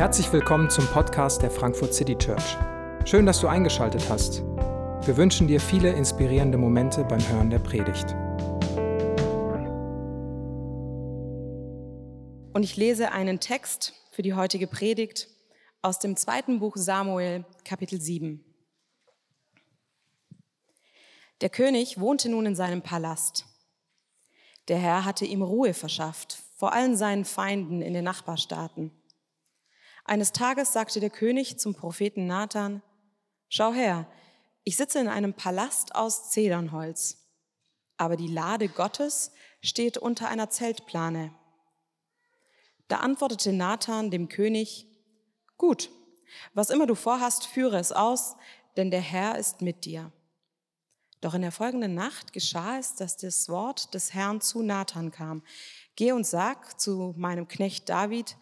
Herzlich willkommen zum Podcast der Frankfurt City Church. Schön, dass du eingeschaltet hast. Wir wünschen dir viele inspirierende Momente beim Hören der Predigt. Und ich lese einen Text für die heutige Predigt aus dem zweiten Buch Samuel, Kapitel 7. Der König wohnte nun in seinem Palast. Der Herr hatte ihm Ruhe verschafft vor allen seinen Feinden in den Nachbarstaaten. Eines Tages sagte der König zum Propheten Nathan, Schau her, ich sitze in einem Palast aus Zedernholz, aber die Lade Gottes steht unter einer Zeltplane. Da antwortete Nathan dem König, Gut, was immer du vorhast, führe es aus, denn der Herr ist mit dir. Doch in der folgenden Nacht geschah es, dass das Wort des Herrn zu Nathan kam. Geh und sag zu meinem Knecht David,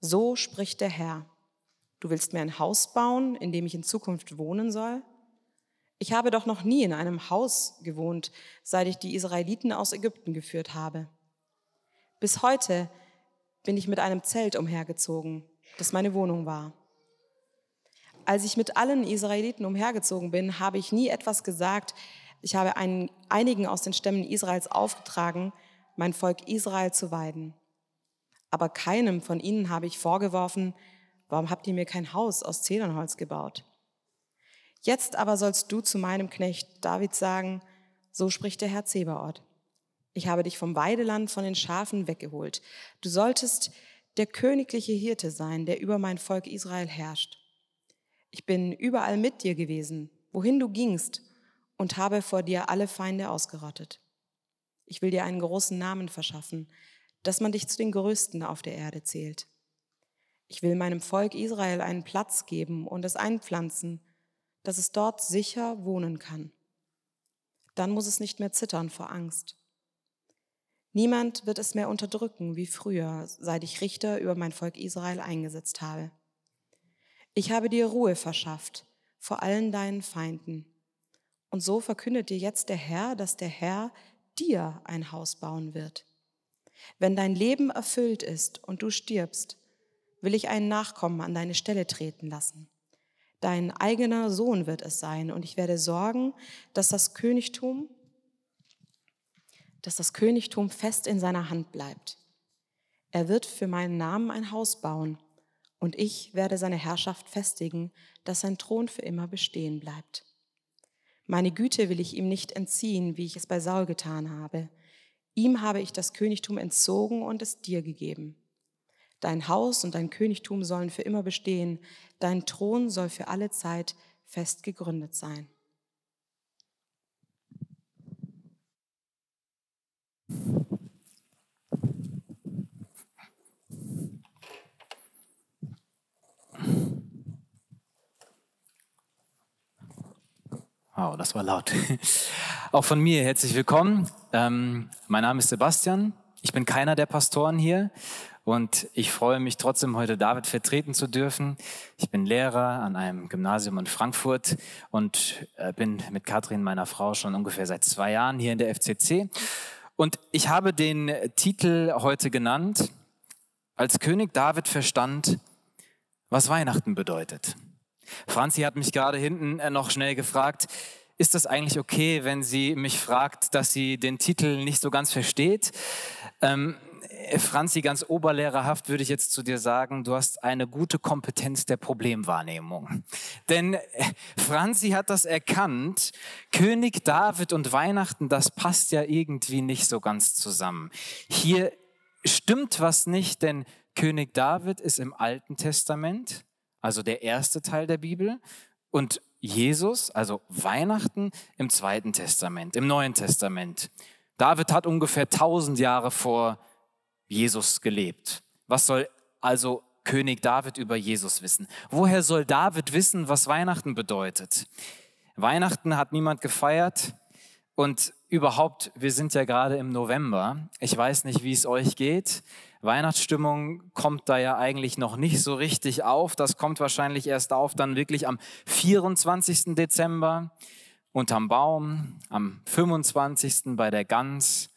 so spricht der Herr. Du willst mir ein Haus bauen, in dem ich in Zukunft wohnen soll? Ich habe doch noch nie in einem Haus gewohnt, seit ich die Israeliten aus Ägypten geführt habe. Bis heute bin ich mit einem Zelt umhergezogen, das meine Wohnung war. Als ich mit allen Israeliten umhergezogen bin, habe ich nie etwas gesagt. Ich habe einigen aus den Stämmen Israels aufgetragen, mein Volk Israel zu weiden. Aber keinem von ihnen habe ich vorgeworfen, warum habt ihr mir kein Haus aus Zedernholz gebaut? Jetzt aber sollst du zu meinem Knecht David sagen, so spricht der Herr Zebaoth. Ich habe dich vom Weideland von den Schafen weggeholt. Du solltest der königliche Hirte sein, der über mein Volk Israel herrscht. Ich bin überall mit dir gewesen, wohin du gingst, und habe vor dir alle Feinde ausgerottet. Ich will dir einen großen Namen verschaffen, dass man dich zu den Größten auf der Erde zählt. Ich will meinem Volk Israel einen Platz geben und es einpflanzen, dass es dort sicher wohnen kann. Dann muss es nicht mehr zittern vor Angst. Niemand wird es mehr unterdrücken wie früher, seit ich Richter über mein Volk Israel eingesetzt habe. Ich habe dir Ruhe verschafft vor allen deinen Feinden. Und so verkündet dir jetzt der Herr, dass der Herr dir ein Haus bauen wird. Wenn dein Leben erfüllt ist und du stirbst, will ich einen Nachkommen an deine Stelle treten lassen. Dein eigener Sohn wird es sein und ich werde sorgen, dass das Königtum, dass das Königtum fest in seiner Hand bleibt. Er wird für meinen Namen ein Haus bauen und ich werde seine Herrschaft festigen, dass sein Thron für immer bestehen bleibt. Meine Güte will ich ihm nicht entziehen, wie ich es bei Saul getan habe, Ihm habe ich das Königtum entzogen und es dir gegeben. Dein Haus und dein Königtum sollen für immer bestehen, dein Thron soll für alle Zeit fest gegründet sein. Wow, das war laut. Auch von mir herzlich willkommen. Ähm, mein Name ist Sebastian. Ich bin keiner der Pastoren hier und ich freue mich trotzdem heute David vertreten zu dürfen. Ich bin Lehrer an einem Gymnasium in Frankfurt und äh, bin mit Katrin, meiner Frau, schon ungefähr seit zwei Jahren hier in der FCC. Und ich habe den Titel heute genannt, als König David verstand, was Weihnachten bedeutet. Franzi hat mich gerade hinten äh, noch schnell gefragt, ist das eigentlich okay, wenn sie mich fragt, dass sie den Titel nicht so ganz versteht? Ähm, äh, Franzi, ganz oberlehrerhaft würde ich jetzt zu dir sagen, du hast eine gute Kompetenz der Problemwahrnehmung. Denn äh, Franzi hat das erkannt, König David und Weihnachten, das passt ja irgendwie nicht so ganz zusammen. Hier stimmt was nicht, denn König David ist im Alten Testament also der erste Teil der Bibel, und Jesus, also Weihnachten im Zweiten Testament, im Neuen Testament. David hat ungefähr 1000 Jahre vor Jesus gelebt. Was soll also König David über Jesus wissen? Woher soll David wissen, was Weihnachten bedeutet? Weihnachten hat niemand gefeiert und überhaupt, wir sind ja gerade im November. Ich weiß nicht, wie es euch geht. Weihnachtsstimmung kommt da ja eigentlich noch nicht so richtig auf. Das kommt wahrscheinlich erst auf dann wirklich am 24. Dezember unterm Baum, am 25. bei der Gans.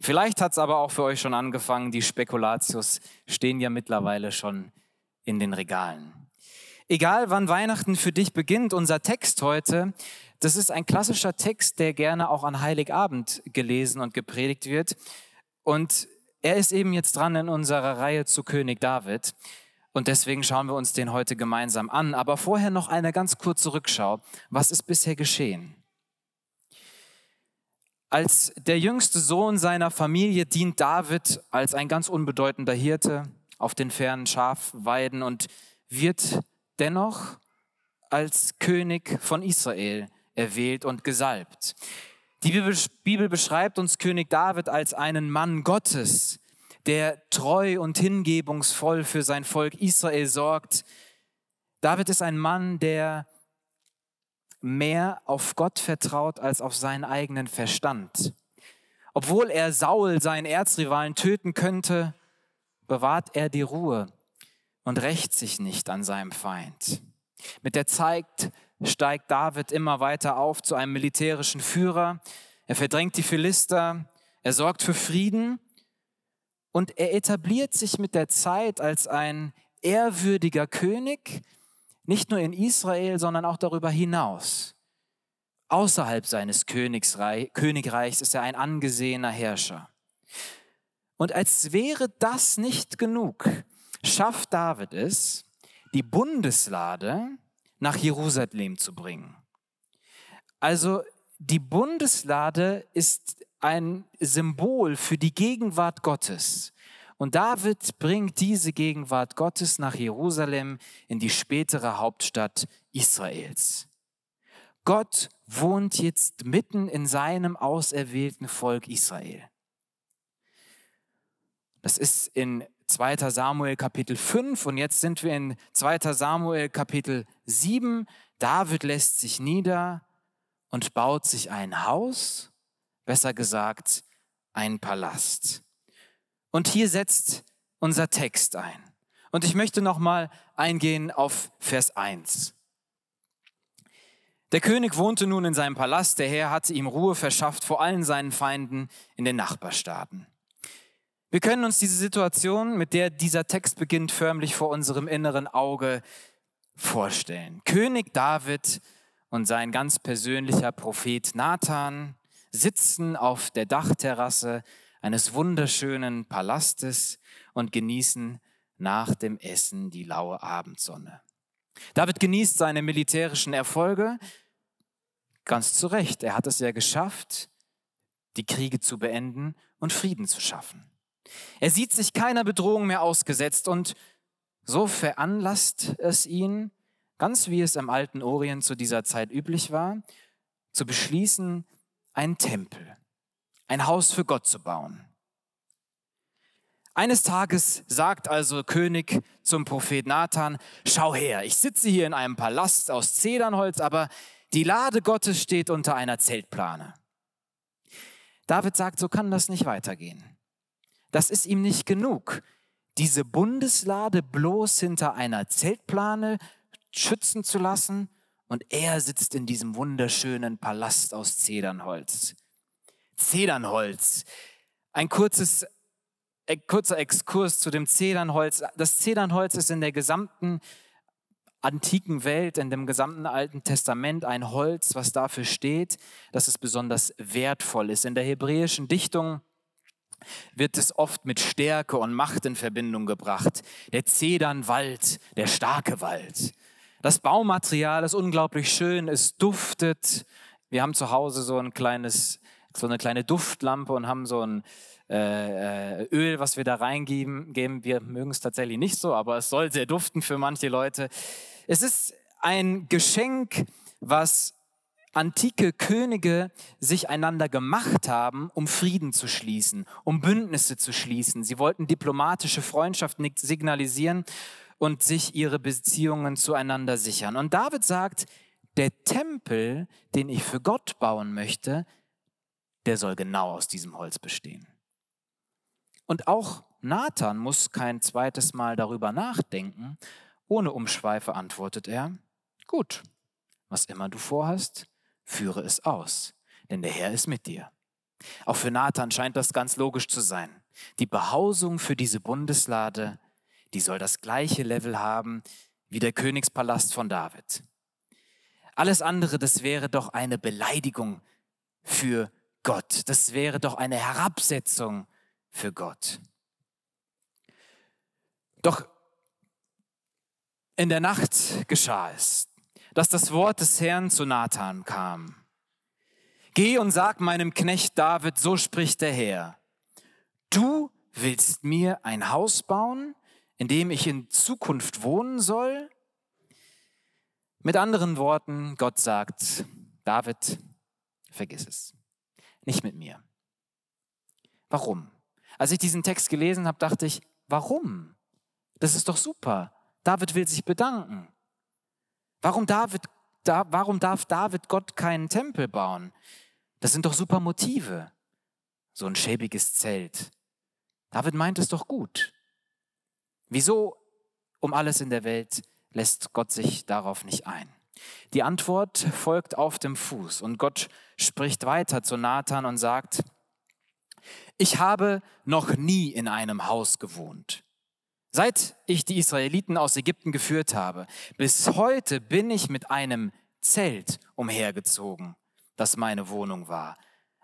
Vielleicht hat es aber auch für euch schon angefangen. Die Spekulatius stehen ja mittlerweile schon in den Regalen. Egal wann Weihnachten für dich beginnt, unser Text heute, das ist ein klassischer Text, der gerne auch an Heiligabend gelesen und gepredigt wird. Und er ist eben jetzt dran in unserer Reihe zu König David. Und deswegen schauen wir uns den heute gemeinsam an. Aber vorher noch eine ganz kurze Rückschau. Was ist bisher geschehen? Als der jüngste Sohn seiner Familie dient David als ein ganz unbedeutender Hirte auf den fernen Schafweiden und wird dennoch als König von Israel erwählt und gesalbt. Die Bibel beschreibt uns König David als einen Mann Gottes, der treu und hingebungsvoll für sein Volk Israel sorgt. David ist ein Mann, der mehr auf Gott vertraut als auf seinen eigenen Verstand. Obwohl er Saul, seinen Erzrivalen, töten könnte, bewahrt er die Ruhe und rächt sich nicht an seinem Feind. Mit der Zeit steigt David immer weiter auf zu einem militärischen Führer. Er verdrängt die Philister, er sorgt für Frieden und er etabliert sich mit der Zeit als ein ehrwürdiger König, nicht nur in Israel, sondern auch darüber hinaus. Außerhalb seines Königreichs ist er ein angesehener Herrscher. Und als wäre das nicht genug, schafft David es, die Bundeslade nach Jerusalem zu bringen. Also die Bundeslade ist ein Symbol für die Gegenwart Gottes. Und David bringt diese Gegenwart Gottes nach Jerusalem in die spätere Hauptstadt Israels. Gott wohnt jetzt mitten in seinem auserwählten Volk Israel. Das ist in 2. Samuel Kapitel 5 und jetzt sind wir in 2. Samuel Kapitel 7. David lässt sich nieder und baut sich ein Haus, besser gesagt ein Palast. Und hier setzt unser Text ein. Und ich möchte nochmal eingehen auf Vers 1. Der König wohnte nun in seinem Palast, der Herr hatte ihm Ruhe verschafft vor allen seinen Feinden in den Nachbarstaaten. Wir können uns diese Situation, mit der dieser Text beginnt, förmlich vor unserem inneren Auge vorstellen. König David und sein ganz persönlicher Prophet Nathan sitzen auf der Dachterrasse eines wunderschönen Palastes und genießen nach dem Essen die laue Abendsonne. David genießt seine militärischen Erfolge ganz zu Recht. Er hat es ja geschafft, die Kriege zu beenden und Frieden zu schaffen. Er sieht sich keiner Bedrohung mehr ausgesetzt und so veranlasst es ihn, ganz wie es im alten Orient zu dieser Zeit üblich war, zu beschließen, einen Tempel, ein Haus für Gott zu bauen. Eines Tages sagt also König zum Prophet Nathan, schau her, ich sitze hier in einem Palast aus Zedernholz, aber die Lade Gottes steht unter einer Zeltplane. David sagt, so kann das nicht weitergehen. Das ist ihm nicht genug, diese Bundeslade bloß hinter einer Zeltplane schützen zu lassen und er sitzt in diesem wunderschönen Palast aus Zedernholz. Zedernholz. Ein kurzes, kurzer Exkurs zu dem Zedernholz. Das Zedernholz ist in der gesamten antiken Welt, in dem gesamten Alten Testament ein Holz, was dafür steht, dass es besonders wertvoll ist. In der hebräischen Dichtung wird es oft mit Stärke und Macht in Verbindung gebracht. Der Zedernwald, der starke Wald. Das Baumaterial ist unglaublich schön, es duftet. Wir haben zu Hause so ein kleines, so eine kleine Duftlampe und haben so ein äh, äh Öl, was wir da reingeben. Wir mögen es tatsächlich nicht so, aber es soll sehr duften für manche Leute. Es ist ein Geschenk, was antike Könige sich einander gemacht haben, um Frieden zu schließen, um Bündnisse zu schließen. Sie wollten diplomatische Freundschaften signalisieren und sich ihre Beziehungen zueinander sichern. Und David sagt, der Tempel, den ich für Gott bauen möchte, der soll genau aus diesem Holz bestehen. Und auch Nathan muss kein zweites Mal darüber nachdenken. Ohne Umschweife antwortet er, gut, was immer du vorhast, führe es aus, denn der Herr ist mit dir. Auch für Nathan scheint das ganz logisch zu sein. Die Behausung für diese Bundeslade, die soll das gleiche Level haben wie der Königspalast von David. Alles andere, das wäre doch eine Beleidigung für Gott. Das wäre doch eine Herabsetzung für Gott. Doch in der Nacht geschah es, dass das Wort des Herrn zu Nathan kam. Geh und sag meinem Knecht David, so spricht der Herr. Du willst mir ein Haus bauen, in dem ich in Zukunft wohnen soll? Mit anderen Worten, Gott sagt, David, vergiss es. Nicht mit mir. Warum? Als ich diesen Text gelesen habe, dachte ich, warum? Das ist doch super. David will sich bedanken. Warum, David, da, warum darf David Gott keinen Tempel bauen? Das sind doch super Motive. So ein schäbiges Zelt. David meint es doch gut. Wieso um alles in der Welt lässt Gott sich darauf nicht ein? Die Antwort folgt auf dem Fuß und Gott spricht weiter zu Nathan und sagt, ich habe noch nie in einem Haus gewohnt. Seit ich die Israeliten aus Ägypten geführt habe, bis heute bin ich mit einem Zelt umhergezogen, das meine Wohnung war.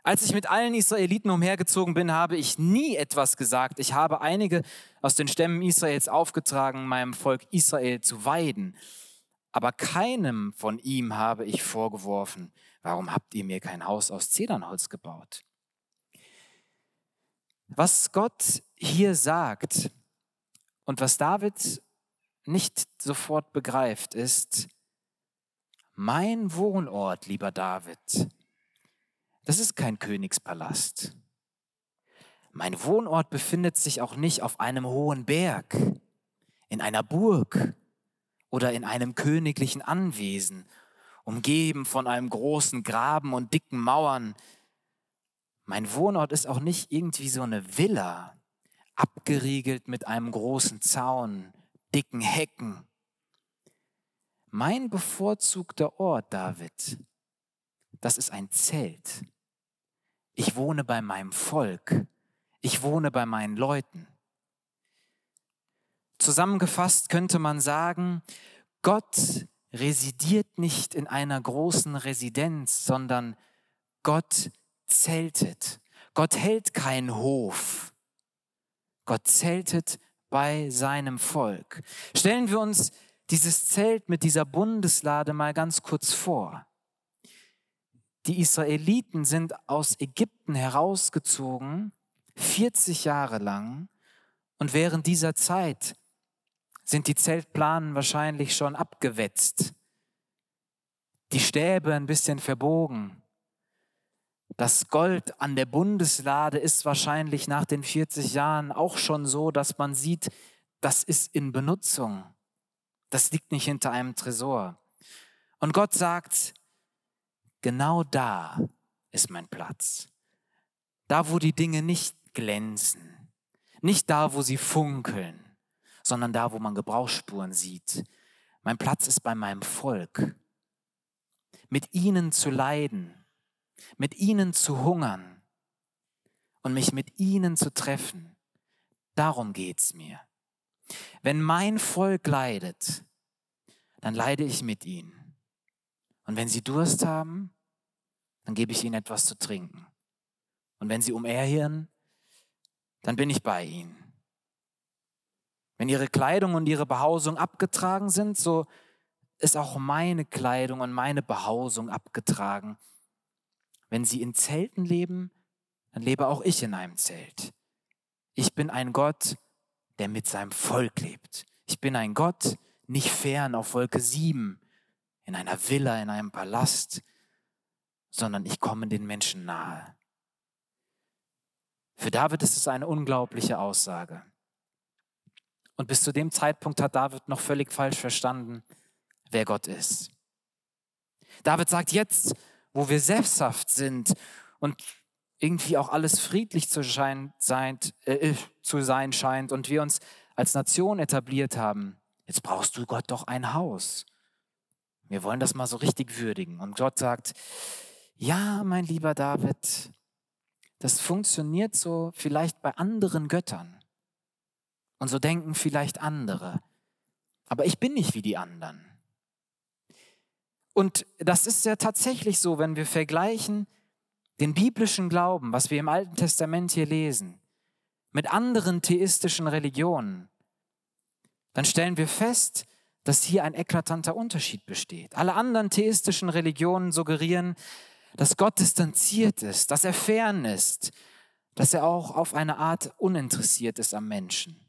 Als ich mit allen Israeliten umhergezogen bin, habe ich nie etwas gesagt. Ich habe einige aus den Stämmen Israels aufgetragen, meinem Volk Israel zu weiden. Aber keinem von ihm habe ich vorgeworfen, warum habt ihr mir kein Haus aus Zedernholz gebaut? Was Gott hier sagt und was David nicht sofort begreift, ist, mein Wohnort, lieber David, das ist kein Königspalast. Mein Wohnort befindet sich auch nicht auf einem hohen Berg, in einer Burg oder in einem königlichen Anwesen, umgeben von einem großen Graben und dicken Mauern. Mein Wohnort ist auch nicht irgendwie so eine Villa, abgeriegelt mit einem großen Zaun, dicken Hecken. Mein bevorzugter Ort, David, das ist ein Zelt. Ich wohne bei meinem Volk. Ich wohne bei meinen Leuten. Zusammengefasst könnte man sagen, Gott residiert nicht in einer großen Residenz, sondern Gott zeltet. Gott hält keinen Hof. Gott zeltet bei seinem Volk. Stellen wir uns dieses Zelt mit dieser Bundeslade mal ganz kurz vor. Die Israeliten sind aus Ägypten herausgezogen, 40 Jahre lang, und während dieser Zeit sind die Zeltplanen wahrscheinlich schon abgewetzt, die Stäbe ein bisschen verbogen. Das Gold an der Bundeslade ist wahrscheinlich nach den 40 Jahren auch schon so, dass man sieht, das ist in Benutzung. Das liegt nicht hinter einem Tresor. Und Gott sagt, Genau da ist mein Platz. Da, wo die Dinge nicht glänzen. Nicht da, wo sie funkeln, sondern da, wo man Gebrauchsspuren sieht. Mein Platz ist bei meinem Volk. Mit ihnen zu leiden, mit ihnen zu hungern und mich mit ihnen zu treffen. Darum geht's mir. Wenn mein Volk leidet, dann leide ich mit ihnen. Und wenn sie Durst haben, dann gebe ich ihnen etwas zu trinken. Und wenn sie umherhirren, dann bin ich bei ihnen. Wenn ihre Kleidung und ihre Behausung abgetragen sind, so ist auch meine Kleidung und meine Behausung abgetragen. Wenn sie in Zelten leben, dann lebe auch ich in einem Zelt. Ich bin ein Gott, der mit seinem Volk lebt. Ich bin ein Gott, nicht fern auf Wolke 7, in einer Villa, in einem Palast, sondern ich komme den Menschen nahe. Für David ist es eine unglaubliche Aussage. Und bis zu dem Zeitpunkt hat David noch völlig falsch verstanden, wer Gott ist. David sagt jetzt, wo wir selbsthaft sind und irgendwie auch alles friedlich zu, schein, sein, äh, zu sein scheint und wir uns als Nation etabliert haben, jetzt brauchst du Gott doch ein Haus. Wir wollen das mal so richtig würdigen. Und Gott sagt, ja, mein lieber David, das funktioniert so vielleicht bei anderen Göttern. Und so denken vielleicht andere. Aber ich bin nicht wie die anderen. Und das ist ja tatsächlich so, wenn wir vergleichen den biblischen Glauben, was wir im Alten Testament hier lesen, mit anderen theistischen Religionen, dann stellen wir fest, dass hier ein eklatanter Unterschied besteht. Alle anderen theistischen Religionen suggerieren, dass Gott distanziert ist, dass er fern ist, dass er auch auf eine Art uninteressiert ist am Menschen.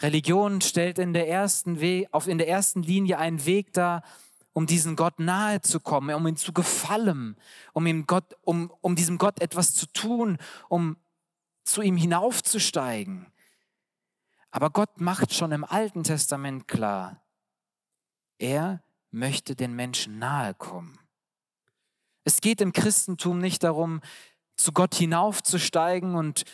Religion stellt in der ersten, We auf, in der ersten Linie einen Weg dar, um diesen Gott nahe zu kommen, um ihm zu gefallen, um, ihm Gott, um, um diesem Gott etwas zu tun, um zu ihm hinaufzusteigen. Aber Gott macht schon im Alten Testament klar, er möchte den Menschen nahe kommen. Es geht im Christentum nicht darum, zu Gott hinaufzusteigen und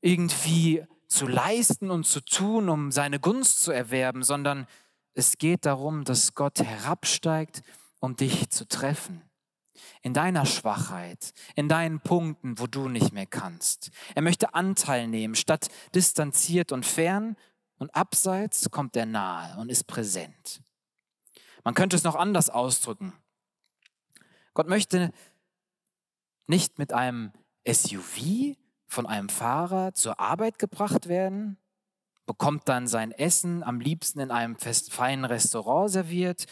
irgendwie zu leisten und zu tun, um seine Gunst zu erwerben, sondern es geht darum, dass Gott herabsteigt, um dich zu treffen. In deiner Schwachheit, in deinen Punkten, wo du nicht mehr kannst. Er möchte Anteil nehmen, statt distanziert und fern und abseits kommt er nahe und ist präsent. Man könnte es noch anders ausdrücken. Gott möchte nicht mit einem SUV von einem Fahrer zur Arbeit gebracht werden, bekommt dann sein Essen am liebsten in einem feinen Restaurant serviert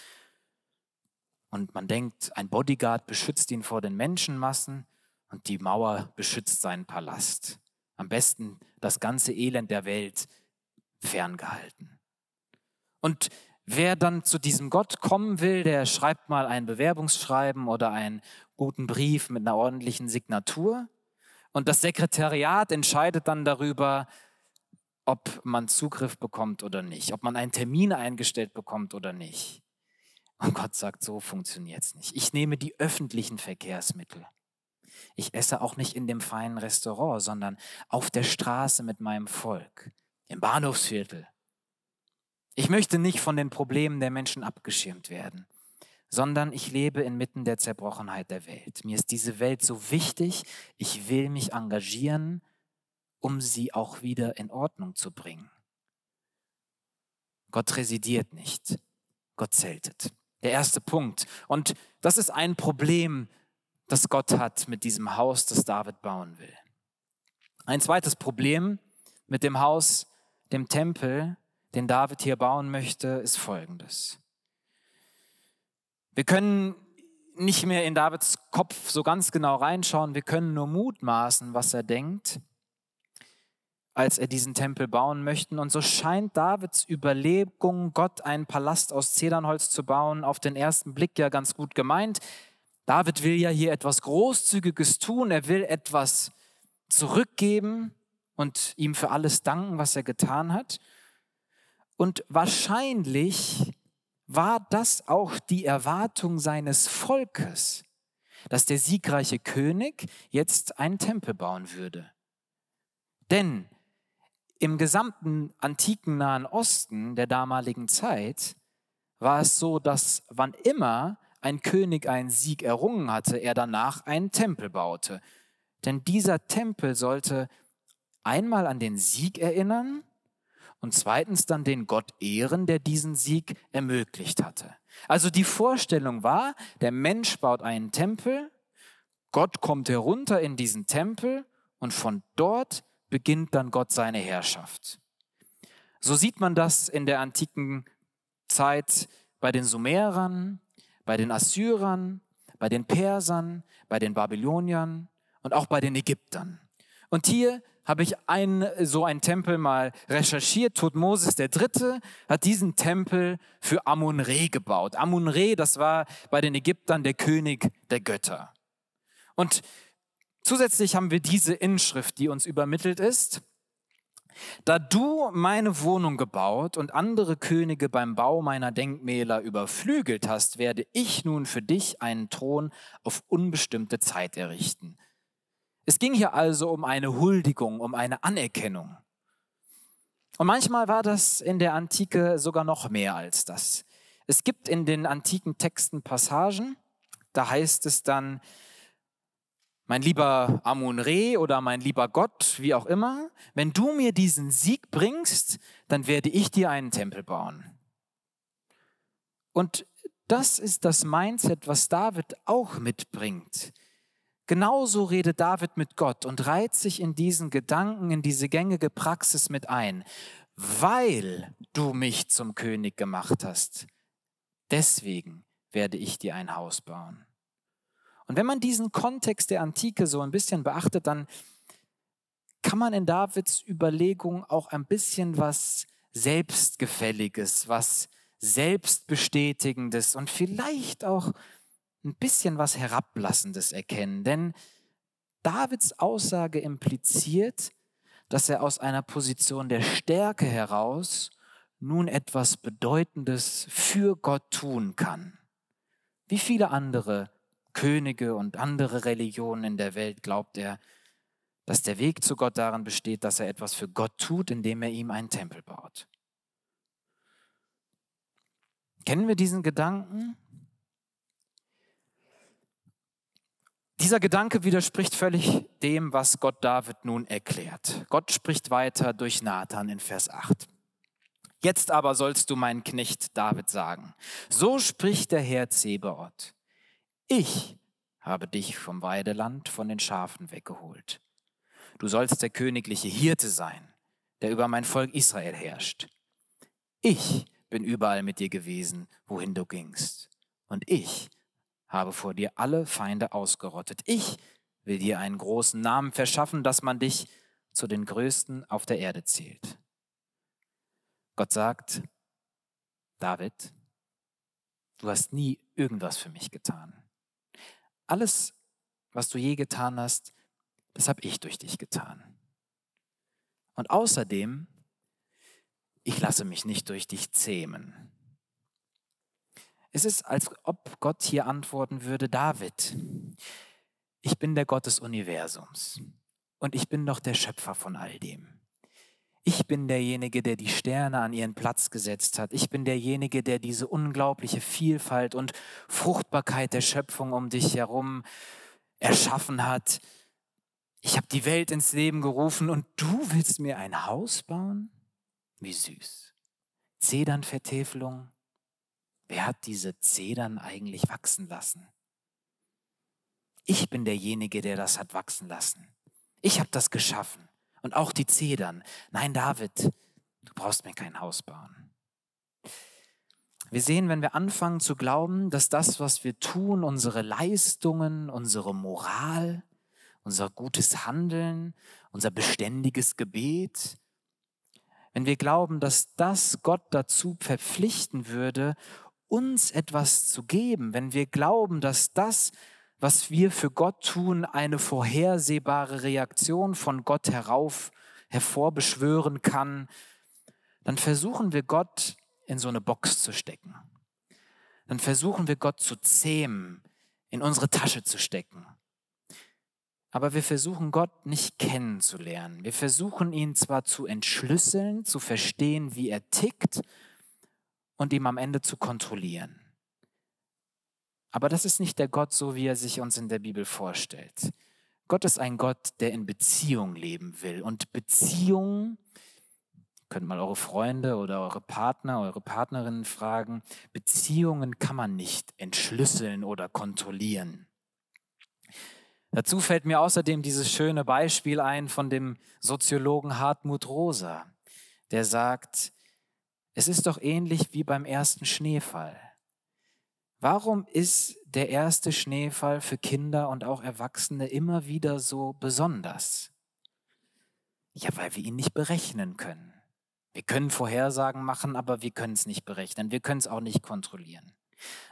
und man denkt, ein Bodyguard beschützt ihn vor den Menschenmassen und die Mauer beschützt seinen Palast. Am besten das ganze Elend der Welt ferngehalten. Und wer dann zu diesem Gott kommen will, der schreibt mal ein Bewerbungsschreiben oder einen guten Brief mit einer ordentlichen Signatur. Und das Sekretariat entscheidet dann darüber, ob man Zugriff bekommt oder nicht, ob man einen Termin eingestellt bekommt oder nicht. Und Gott sagt, so funktioniert es nicht. Ich nehme die öffentlichen Verkehrsmittel. Ich esse auch nicht in dem feinen Restaurant, sondern auf der Straße mit meinem Volk, im Bahnhofsviertel. Ich möchte nicht von den Problemen der Menschen abgeschirmt werden, sondern ich lebe inmitten der Zerbrochenheit der Welt. Mir ist diese Welt so wichtig, ich will mich engagieren um sie auch wieder in Ordnung zu bringen. Gott residiert nicht, Gott zeltet. Der erste Punkt. Und das ist ein Problem, das Gott hat mit diesem Haus, das David bauen will. Ein zweites Problem mit dem Haus, dem Tempel, den David hier bauen möchte, ist folgendes. Wir können nicht mehr in Davids Kopf so ganz genau reinschauen, wir können nur mutmaßen, was er denkt als er diesen Tempel bauen möchte. Und so scheint Davids Überlegung, Gott einen Palast aus Zedernholz zu bauen, auf den ersten Blick ja ganz gut gemeint. David will ja hier etwas Großzügiges tun, er will etwas zurückgeben und ihm für alles danken, was er getan hat. Und wahrscheinlich war das auch die Erwartung seines Volkes, dass der siegreiche König jetzt einen Tempel bauen würde. Denn im gesamten antiken Nahen Osten der damaligen Zeit war es so, dass wann immer ein König einen Sieg errungen hatte, er danach einen Tempel baute. Denn dieser Tempel sollte einmal an den Sieg erinnern und zweitens dann den Gott ehren, der diesen Sieg ermöglicht hatte. Also die Vorstellung war, der Mensch baut einen Tempel, Gott kommt herunter in diesen Tempel und von dort beginnt dann Gott seine Herrschaft. So sieht man das in der antiken Zeit bei den Sumerern, bei den Assyrern, bei den Persern, bei den Babyloniern und auch bei den Ägyptern. Und hier habe ich ein, so einen Tempel mal recherchiert. Tutmosis III. hat diesen Tempel für Amun-Re gebaut. Amun-Re, das war bei den Ägyptern der König der Götter. Und Zusätzlich haben wir diese Inschrift, die uns übermittelt ist. Da du meine Wohnung gebaut und andere Könige beim Bau meiner Denkmäler überflügelt hast, werde ich nun für dich einen Thron auf unbestimmte Zeit errichten. Es ging hier also um eine Huldigung, um eine Anerkennung. Und manchmal war das in der Antike sogar noch mehr als das. Es gibt in den antiken Texten Passagen, da heißt es dann, mein lieber Amun-Re oder mein lieber Gott, wie auch immer, wenn du mir diesen Sieg bringst, dann werde ich dir einen Tempel bauen. Und das ist das Mindset, was David auch mitbringt. Genauso redet David mit Gott und reiht sich in diesen Gedanken, in diese gängige Praxis mit ein. Weil du mich zum König gemacht hast, deswegen werde ich dir ein Haus bauen. Und wenn man diesen Kontext der Antike so ein bisschen beachtet, dann kann man in Davids Überlegung auch ein bisschen was Selbstgefälliges, was Selbstbestätigendes und vielleicht auch ein bisschen was Herablassendes erkennen. Denn Davids Aussage impliziert, dass er aus einer Position der Stärke heraus nun etwas Bedeutendes für Gott tun kann. Wie viele andere Könige und andere Religionen in der Welt glaubt er, dass der Weg zu Gott darin besteht, dass er etwas für Gott tut, indem er ihm einen Tempel baut. Kennen wir diesen Gedanken? Dieser Gedanke widerspricht völlig dem, was Gott David nun erklärt. Gott spricht weiter durch Nathan in Vers 8. Jetzt aber sollst du meinen Knecht David sagen, so spricht der Herr Zebaoth. Ich habe dich vom Weideland von den Schafen weggeholt. Du sollst der königliche Hirte sein, der über mein Volk Israel herrscht. Ich bin überall mit dir gewesen, wohin du gingst. Und ich habe vor dir alle Feinde ausgerottet. Ich will dir einen großen Namen verschaffen, dass man dich zu den Größten auf der Erde zählt. Gott sagt, David, du hast nie irgendwas für mich getan. Alles, was du je getan hast, das habe ich durch dich getan. Und außerdem, ich lasse mich nicht durch dich zähmen. Es ist, als ob Gott hier antworten würde, David, ich bin der Gott des Universums und ich bin doch der Schöpfer von all dem. Ich bin derjenige, der die Sterne an ihren Platz gesetzt hat. Ich bin derjenige, der diese unglaubliche Vielfalt und Fruchtbarkeit der Schöpfung um dich herum erschaffen hat. Ich habe die Welt ins Leben gerufen und du willst mir ein Haus bauen? Wie süß. Zedernvertäfelung. Wer hat diese Zedern eigentlich wachsen lassen? Ich bin derjenige, der das hat wachsen lassen. Ich habe das geschaffen. Und auch die Zedern. Nein, David, du brauchst mir kein Haus bauen. Wir sehen, wenn wir anfangen zu glauben, dass das, was wir tun, unsere Leistungen, unsere Moral, unser gutes Handeln, unser beständiges Gebet, wenn wir glauben, dass das Gott dazu verpflichten würde, uns etwas zu geben, wenn wir glauben, dass das, was wir für Gott tun, eine vorhersehbare Reaktion von Gott herauf hervorbeschwören kann, dann versuchen wir Gott in so eine Box zu stecken. Dann versuchen wir Gott zu zähmen, in unsere Tasche zu stecken. Aber wir versuchen Gott nicht kennenzulernen. Wir versuchen ihn zwar zu entschlüsseln, zu verstehen, wie er tickt und ihm am Ende zu kontrollieren. Aber das ist nicht der Gott, so wie er sich uns in der Bibel vorstellt. Gott ist ein Gott, der in Beziehung leben will. Und Beziehung, könnt mal eure Freunde oder eure Partner, eure Partnerinnen fragen, Beziehungen kann man nicht entschlüsseln oder kontrollieren. Dazu fällt mir außerdem dieses schöne Beispiel ein von dem Soziologen Hartmut Rosa, der sagt, es ist doch ähnlich wie beim ersten Schneefall. Warum ist der erste Schneefall für Kinder und auch Erwachsene immer wieder so besonders? Ja, weil wir ihn nicht berechnen können. Wir können Vorhersagen machen, aber wir können es nicht berechnen. Wir können es auch nicht kontrollieren.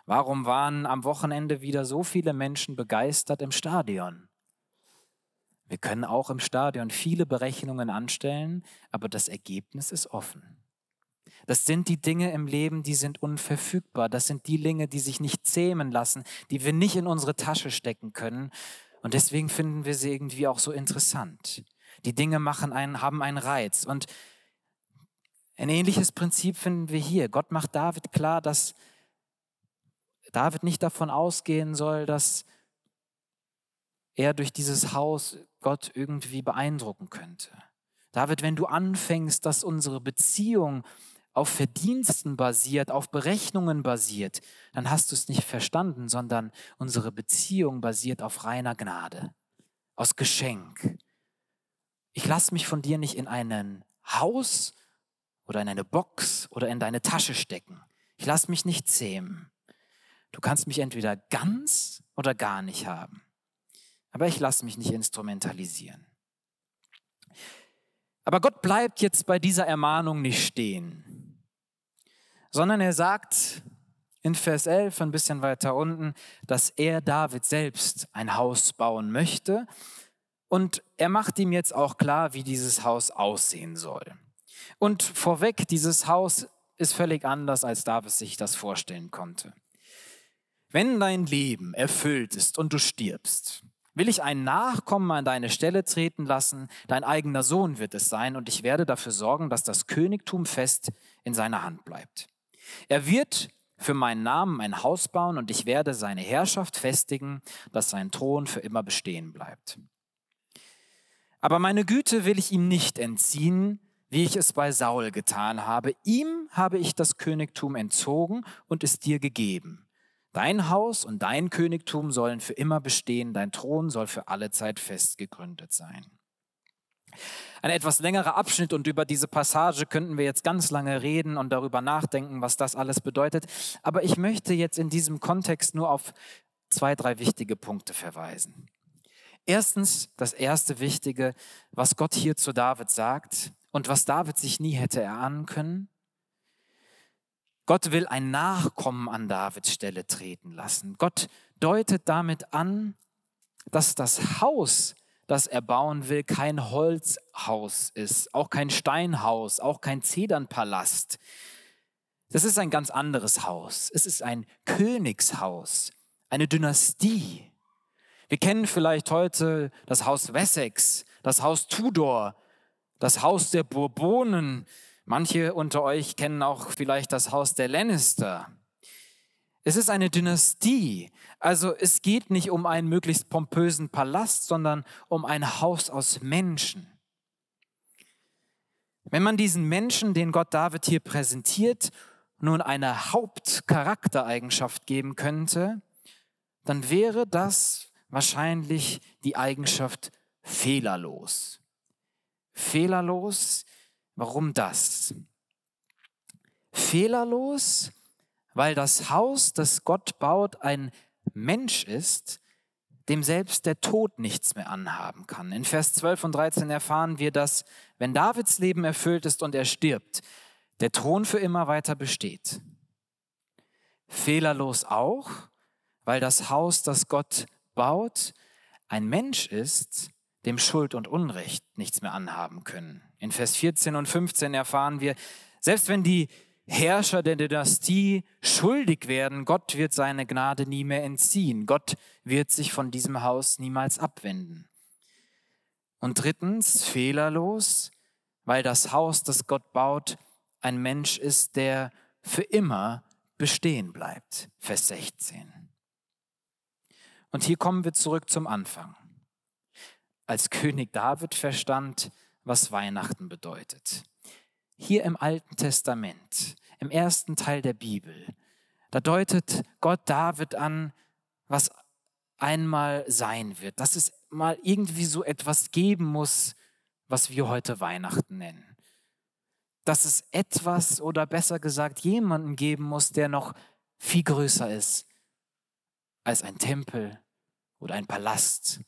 Warum waren am Wochenende wieder so viele Menschen begeistert im Stadion? Wir können auch im Stadion viele Berechnungen anstellen, aber das Ergebnis ist offen. Das sind die Dinge im Leben, die sind unverfügbar. Das sind die Dinge, die sich nicht zähmen lassen, die wir nicht in unsere Tasche stecken können. Und deswegen finden wir sie irgendwie auch so interessant. Die Dinge machen einen, haben einen Reiz. Und ein ähnliches Prinzip finden wir hier. Gott macht David klar, dass David nicht davon ausgehen soll, dass er durch dieses Haus Gott irgendwie beeindrucken könnte. David, wenn du anfängst, dass unsere Beziehung auf Verdiensten basiert, auf Berechnungen basiert, dann hast du es nicht verstanden, sondern unsere Beziehung basiert auf reiner Gnade, aus Geschenk. Ich lasse mich von dir nicht in ein Haus oder in eine Box oder in deine Tasche stecken. Ich lasse mich nicht zähmen. Du kannst mich entweder ganz oder gar nicht haben. Aber ich lasse mich nicht instrumentalisieren. Aber Gott bleibt jetzt bei dieser Ermahnung nicht stehen, sondern er sagt in Vers 11, ein bisschen weiter unten, dass er David selbst ein Haus bauen möchte. Und er macht ihm jetzt auch klar, wie dieses Haus aussehen soll. Und vorweg, dieses Haus ist völlig anders, als David sich das vorstellen konnte. Wenn dein Leben erfüllt ist und du stirbst, will ich einen Nachkommen an deine Stelle treten lassen, dein eigener Sohn wird es sein, und ich werde dafür sorgen, dass das Königtum fest in seiner Hand bleibt. Er wird für meinen Namen ein Haus bauen, und ich werde seine Herrschaft festigen, dass sein Thron für immer bestehen bleibt. Aber meine Güte will ich ihm nicht entziehen, wie ich es bei Saul getan habe. Ihm habe ich das Königtum entzogen und es dir gegeben. Dein Haus und dein Königtum sollen für immer bestehen, dein Thron soll für alle Zeit fest gegründet sein. Ein etwas längerer Abschnitt und über diese Passage könnten wir jetzt ganz lange reden und darüber nachdenken, was das alles bedeutet. Aber ich möchte jetzt in diesem Kontext nur auf zwei, drei wichtige Punkte verweisen. Erstens, das erste Wichtige, was Gott hier zu David sagt und was David sich nie hätte erahnen können. Gott will ein Nachkommen an Davids Stelle treten lassen. Gott deutet damit an, dass das Haus, das er bauen will, kein Holzhaus ist, auch kein Steinhaus, auch kein Zedernpalast. Das ist ein ganz anderes Haus. Es ist ein Königshaus, eine Dynastie. Wir kennen vielleicht heute das Haus Wessex, das Haus Tudor, das Haus der Bourbonen, Manche unter euch kennen auch vielleicht das Haus der Lannister. Es ist eine Dynastie. Also es geht nicht um einen möglichst pompösen Palast, sondern um ein Haus aus Menschen. Wenn man diesen Menschen, den Gott David hier präsentiert, nun eine Hauptcharaktereigenschaft geben könnte, dann wäre das wahrscheinlich die Eigenschaft fehlerlos. Fehlerlos Warum das? Fehlerlos, weil das Haus, das Gott baut, ein Mensch ist, dem selbst der Tod nichts mehr anhaben kann. In Vers 12 und 13 erfahren wir, dass wenn Davids Leben erfüllt ist und er stirbt, der Thron für immer weiter besteht. Fehlerlos auch, weil das Haus, das Gott baut, ein Mensch ist, dem Schuld und Unrecht nichts mehr anhaben können. In Vers 14 und 15 erfahren wir, selbst wenn die Herrscher der Dynastie schuldig werden, Gott wird seine Gnade nie mehr entziehen. Gott wird sich von diesem Haus niemals abwenden. Und drittens, fehlerlos, weil das Haus, das Gott baut, ein Mensch ist, der für immer bestehen bleibt. Vers 16. Und hier kommen wir zurück zum Anfang als König David verstand, was Weihnachten bedeutet. Hier im Alten Testament, im ersten Teil der Bibel, da deutet Gott David an, was einmal sein wird, dass es mal irgendwie so etwas geben muss, was wir heute Weihnachten nennen. Dass es etwas oder besser gesagt jemanden geben muss, der noch viel größer ist als ein Tempel oder ein Palast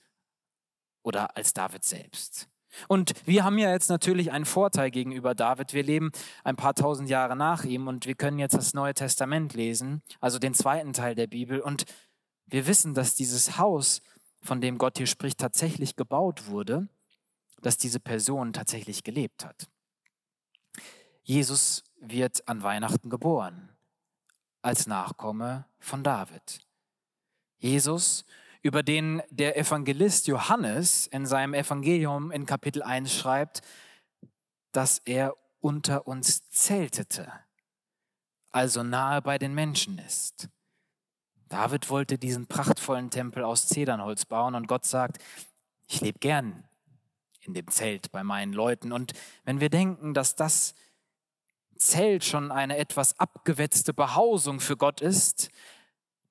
oder als David selbst. Und wir haben ja jetzt natürlich einen Vorteil gegenüber David. Wir leben ein paar tausend Jahre nach ihm und wir können jetzt das Neue Testament lesen, also den zweiten Teil der Bibel. Und wir wissen, dass dieses Haus, von dem Gott hier spricht, tatsächlich gebaut wurde, dass diese Person tatsächlich gelebt hat. Jesus wird an Weihnachten geboren als Nachkomme von David. Jesus über den der Evangelist Johannes in seinem Evangelium in Kapitel 1 schreibt, dass er unter uns zeltete, also nahe bei den Menschen ist. David wollte diesen prachtvollen Tempel aus Zedernholz bauen und Gott sagt, ich lebe gern in dem Zelt bei meinen Leuten. Und wenn wir denken, dass das Zelt schon eine etwas abgewetzte Behausung für Gott ist,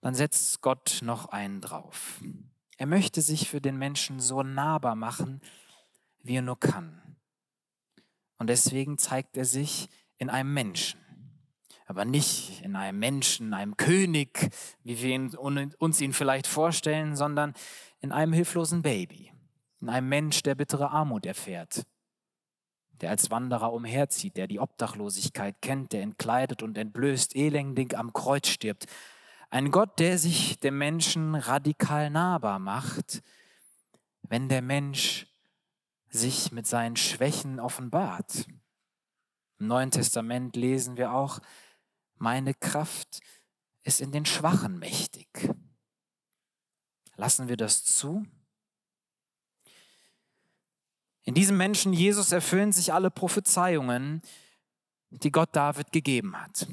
dann setzt Gott noch einen drauf. Er möchte sich für den Menschen so nahbar machen, wie er nur kann. Und deswegen zeigt er sich in einem Menschen. Aber nicht in einem Menschen, einem König, wie wir ihn, uns ihn vielleicht vorstellen, sondern in einem hilflosen Baby, in einem Mensch, der bittere Armut erfährt, der als Wanderer umherzieht, der die Obdachlosigkeit kennt, der entkleidet und entblößt, elendig am Kreuz stirbt. Ein Gott, der sich dem Menschen radikal nahbar macht, wenn der Mensch sich mit seinen Schwächen offenbart. Im Neuen Testament lesen wir auch, meine Kraft ist in den Schwachen mächtig. Lassen wir das zu? In diesem Menschen Jesus erfüllen sich alle Prophezeiungen, die Gott David gegeben hat.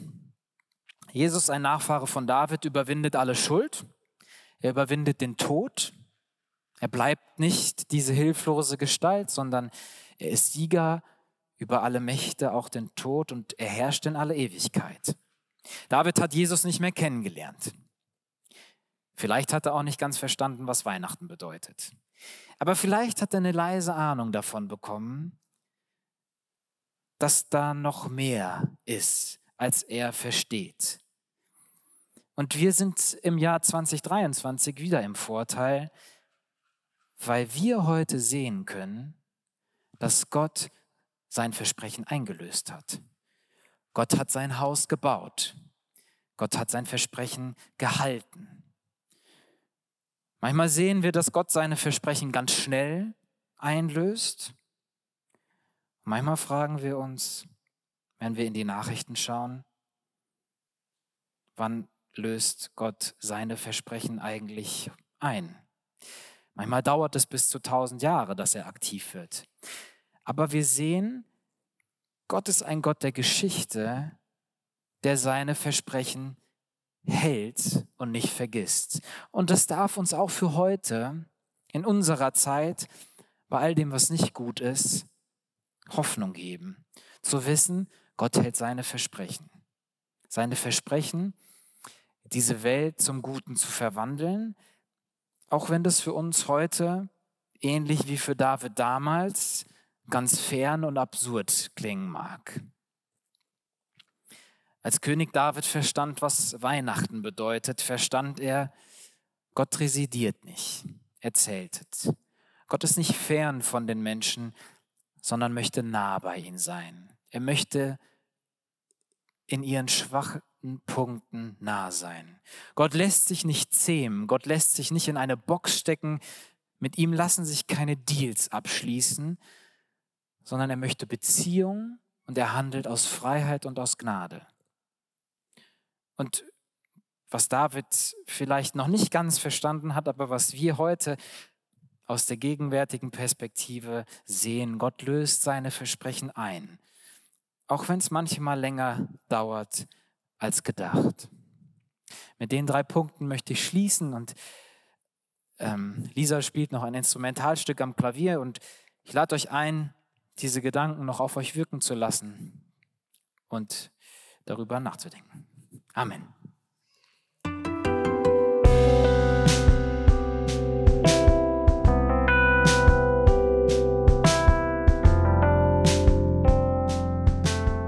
Jesus, ein Nachfahre von David, überwindet alle Schuld, er überwindet den Tod, er bleibt nicht diese hilflose Gestalt, sondern er ist Sieger über alle Mächte, auch den Tod, und er herrscht in alle Ewigkeit. David hat Jesus nicht mehr kennengelernt. Vielleicht hat er auch nicht ganz verstanden, was Weihnachten bedeutet. Aber vielleicht hat er eine leise Ahnung davon bekommen, dass da noch mehr ist, als er versteht. Und wir sind im Jahr 2023 wieder im Vorteil, weil wir heute sehen können, dass Gott sein Versprechen eingelöst hat. Gott hat sein Haus gebaut. Gott hat sein Versprechen gehalten. Manchmal sehen wir, dass Gott seine Versprechen ganz schnell einlöst. Manchmal fragen wir uns, wenn wir in die Nachrichten schauen, wann löst Gott seine Versprechen eigentlich ein? Manchmal dauert es bis zu tausend Jahre, dass er aktiv wird. Aber wir sehen, Gott ist ein Gott der Geschichte, der seine Versprechen hält und nicht vergisst. Und das darf uns auch für heute, in unserer Zeit, bei all dem, was nicht gut ist, Hoffnung geben. Zu wissen, Gott hält seine Versprechen. Seine Versprechen, diese Welt zum Guten zu verwandeln, auch wenn das für uns heute, ähnlich wie für David damals, ganz fern und absurd klingen mag. Als König David verstand, was Weihnachten bedeutet, verstand er, Gott residiert nicht, er zeltet. Gott ist nicht fern von den Menschen, sondern möchte nah bei ihnen sein. Er möchte in ihren schwachen Punkten nah sein. Gott lässt sich nicht zähmen, Gott lässt sich nicht in eine Box stecken, mit ihm lassen sich keine Deals abschließen, sondern er möchte Beziehung und er handelt aus Freiheit und aus Gnade. Und was David vielleicht noch nicht ganz verstanden hat, aber was wir heute aus der gegenwärtigen Perspektive sehen, Gott löst seine Versprechen ein, auch wenn es manchmal länger dauert als gedacht. Mit den drei Punkten möchte ich schließen und ähm, Lisa spielt noch ein Instrumentalstück am Klavier und ich lade euch ein, diese Gedanken noch auf euch wirken zu lassen und darüber nachzudenken. Amen.